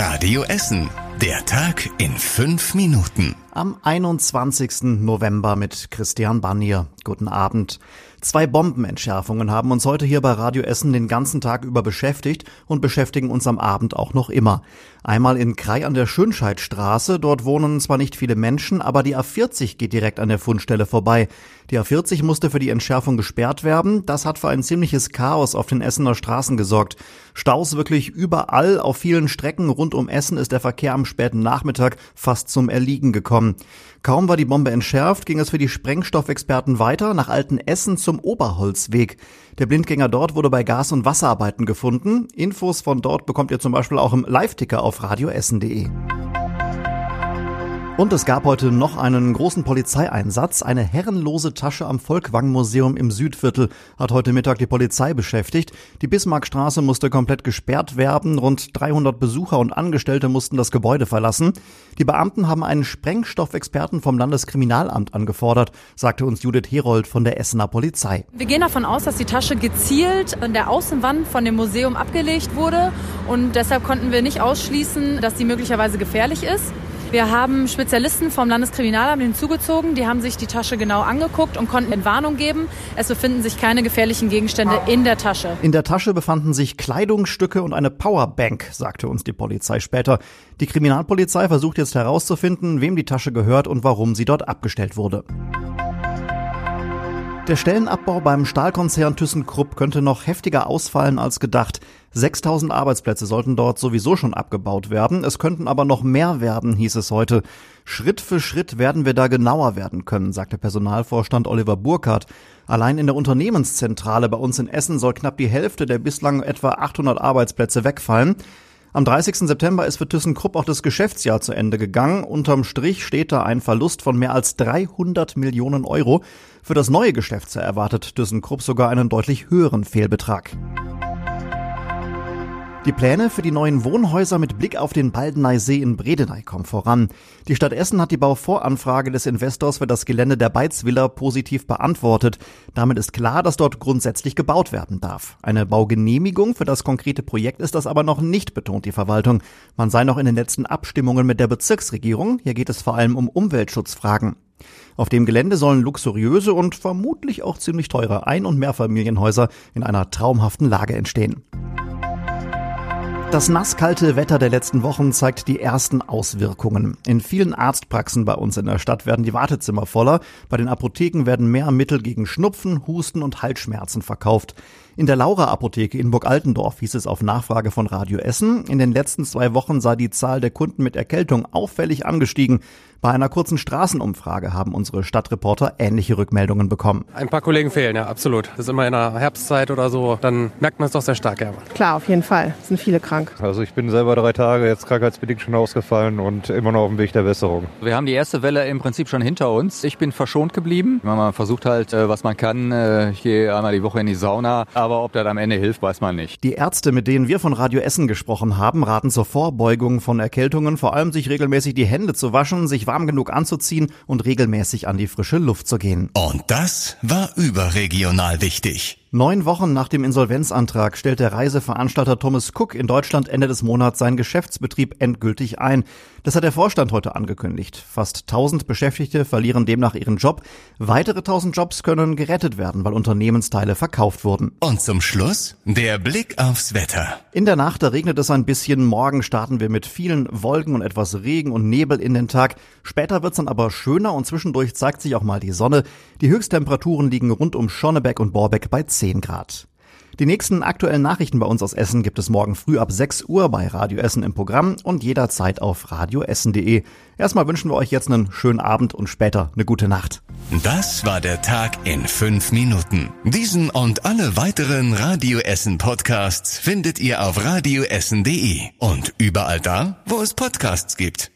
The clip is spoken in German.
Radio Essen. Der Tag in fünf Minuten. Am 21. November mit Christian Bannier. Guten Abend. Zwei Bombenentschärfungen haben uns heute hier bei Radio Essen den ganzen Tag über beschäftigt und beschäftigen uns am Abend auch noch immer. Einmal in Krei an der Schönscheidstraße. Dort wohnen zwar nicht viele Menschen, aber die A40 geht direkt an der Fundstelle vorbei. Die A40 musste für die Entschärfung gesperrt werden. Das hat für ein ziemliches Chaos auf den Essener Straßen gesorgt. Staus wirklich überall. Auf vielen Strecken rund um Essen ist der Verkehr am späten Nachmittag fast zum Erliegen gekommen. Kaum war die Bombe entschärft, ging es für die Sprengstoffexperten weiter nach Altenessen zum Oberholzweg. Der Blindgänger dort wurde bei Gas- und Wasserarbeiten gefunden. Infos von dort bekommt ihr zum Beispiel auch im Live-Ticker auf radioessen.de. Und es gab heute noch einen großen Polizeieinsatz. Eine herrenlose Tasche am Volkwang-Museum im Südviertel hat heute Mittag die Polizei beschäftigt. Die Bismarckstraße musste komplett gesperrt werden. Rund 300 Besucher und Angestellte mussten das Gebäude verlassen. Die Beamten haben einen Sprengstoffexperten vom Landeskriminalamt angefordert, sagte uns Judith Herold von der Essener Polizei. Wir gehen davon aus, dass die Tasche gezielt an der Außenwand von dem Museum abgelegt wurde und deshalb konnten wir nicht ausschließen, dass sie möglicherweise gefährlich ist. Wir haben Spezialisten vom Landeskriminalamt hinzugezogen, die haben sich die Tasche genau angeguckt und konnten Entwarnung geben. Es befinden sich keine gefährlichen Gegenstände in der Tasche. In der Tasche befanden sich Kleidungsstücke und eine Powerbank, sagte uns die Polizei später. Die Kriminalpolizei versucht jetzt herauszufinden, wem die Tasche gehört und warum sie dort abgestellt wurde. Der Stellenabbau beim Stahlkonzern ThyssenKrupp könnte noch heftiger ausfallen als gedacht. 6000 Arbeitsplätze sollten dort sowieso schon abgebaut werden. Es könnten aber noch mehr werden, hieß es heute. Schritt für Schritt werden wir da genauer werden können, sagte Personalvorstand Oliver Burkhardt. Allein in der Unternehmenszentrale bei uns in Essen soll knapp die Hälfte der bislang etwa 800 Arbeitsplätze wegfallen. Am 30. September ist für ThyssenKrupp auch das Geschäftsjahr zu Ende gegangen. Unterm Strich steht da ein Verlust von mehr als 300 Millionen Euro. Für das neue Geschäftsjahr erwartet ThyssenKrupp sogar einen deutlich höheren Fehlbetrag. Die Pläne für die neuen Wohnhäuser mit Blick auf den Baldeneysee in Bredeney kommen voran. Die Stadt Essen hat die Bauvoranfrage des Investors für das Gelände der Beizvilla positiv beantwortet. Damit ist klar, dass dort grundsätzlich gebaut werden darf. Eine Baugenehmigung für das konkrete Projekt ist das aber noch nicht, betont die Verwaltung. Man sei noch in den letzten Abstimmungen mit der Bezirksregierung. Hier geht es vor allem um Umweltschutzfragen. Auf dem Gelände sollen luxuriöse und vermutlich auch ziemlich teure Ein- und Mehrfamilienhäuser in einer traumhaften Lage entstehen. Das nasskalte Wetter der letzten Wochen zeigt die ersten Auswirkungen. In vielen Arztpraxen bei uns in der Stadt werden die Wartezimmer voller. Bei den Apotheken werden mehr Mittel gegen Schnupfen, Husten und Halsschmerzen verkauft. In der Laura-Apotheke in Burg Altendorf hieß es auf Nachfrage von Radio Essen, in den letzten zwei Wochen sei die Zahl der Kunden mit Erkältung auffällig angestiegen. Bei einer kurzen Straßenumfrage haben unsere Stadtreporter ähnliche Rückmeldungen bekommen. Ein paar Kollegen fehlen, ja, absolut. Das ist immer in der Herbstzeit oder so, dann merkt man es doch sehr stark, ja. Klar, auf jeden Fall. Es sind viele krank. Also ich bin selber drei Tage jetzt krankheitsbedingt schon ausgefallen und immer noch auf dem Weg der Besserung. Wir haben die erste Welle im Prinzip schon hinter uns. Ich bin verschont geblieben. Man versucht halt, äh, was man kann. Äh, ich gehe einmal die Woche in die Sauna. Aber ob das am Ende hilft, weiß man nicht. Die Ärzte, mit denen wir von Radio Essen gesprochen haben, raten zur Vorbeugung von Erkältungen, vor allem sich regelmäßig die Hände zu waschen, sich warm genug anzuziehen und regelmäßig an die frische Luft zu gehen. Und das war überregional wichtig. Neun Wochen nach dem Insolvenzantrag stellt der Reiseveranstalter Thomas Cook in Deutschland Ende des Monats seinen Geschäftsbetrieb endgültig ein. Das hat der Vorstand heute angekündigt. Fast 1000 Beschäftigte verlieren demnach ihren Job. Weitere 1000 Jobs können gerettet werden, weil Unternehmensteile verkauft wurden. Und zum Schluss der Blick aufs Wetter. In der Nacht, da regnet es ein bisschen. Morgen starten wir mit vielen Wolken und etwas Regen und Nebel in den Tag. Später wird's dann aber schöner und zwischendurch zeigt sich auch mal die Sonne. Die Höchsttemperaturen liegen rund um Schonnebeck und Borbeck bei 10 Grad. Die nächsten aktuellen Nachrichten bei uns aus Essen gibt es morgen früh ab 6 Uhr bei Radio Essen im Programm und jederzeit auf radioessen.de. Erstmal wünschen wir euch jetzt einen schönen Abend und später eine gute Nacht. Das war der Tag in fünf Minuten. Diesen und alle weiteren Radio Essen Podcasts findet ihr auf radioessen.de und überall da, wo es Podcasts gibt.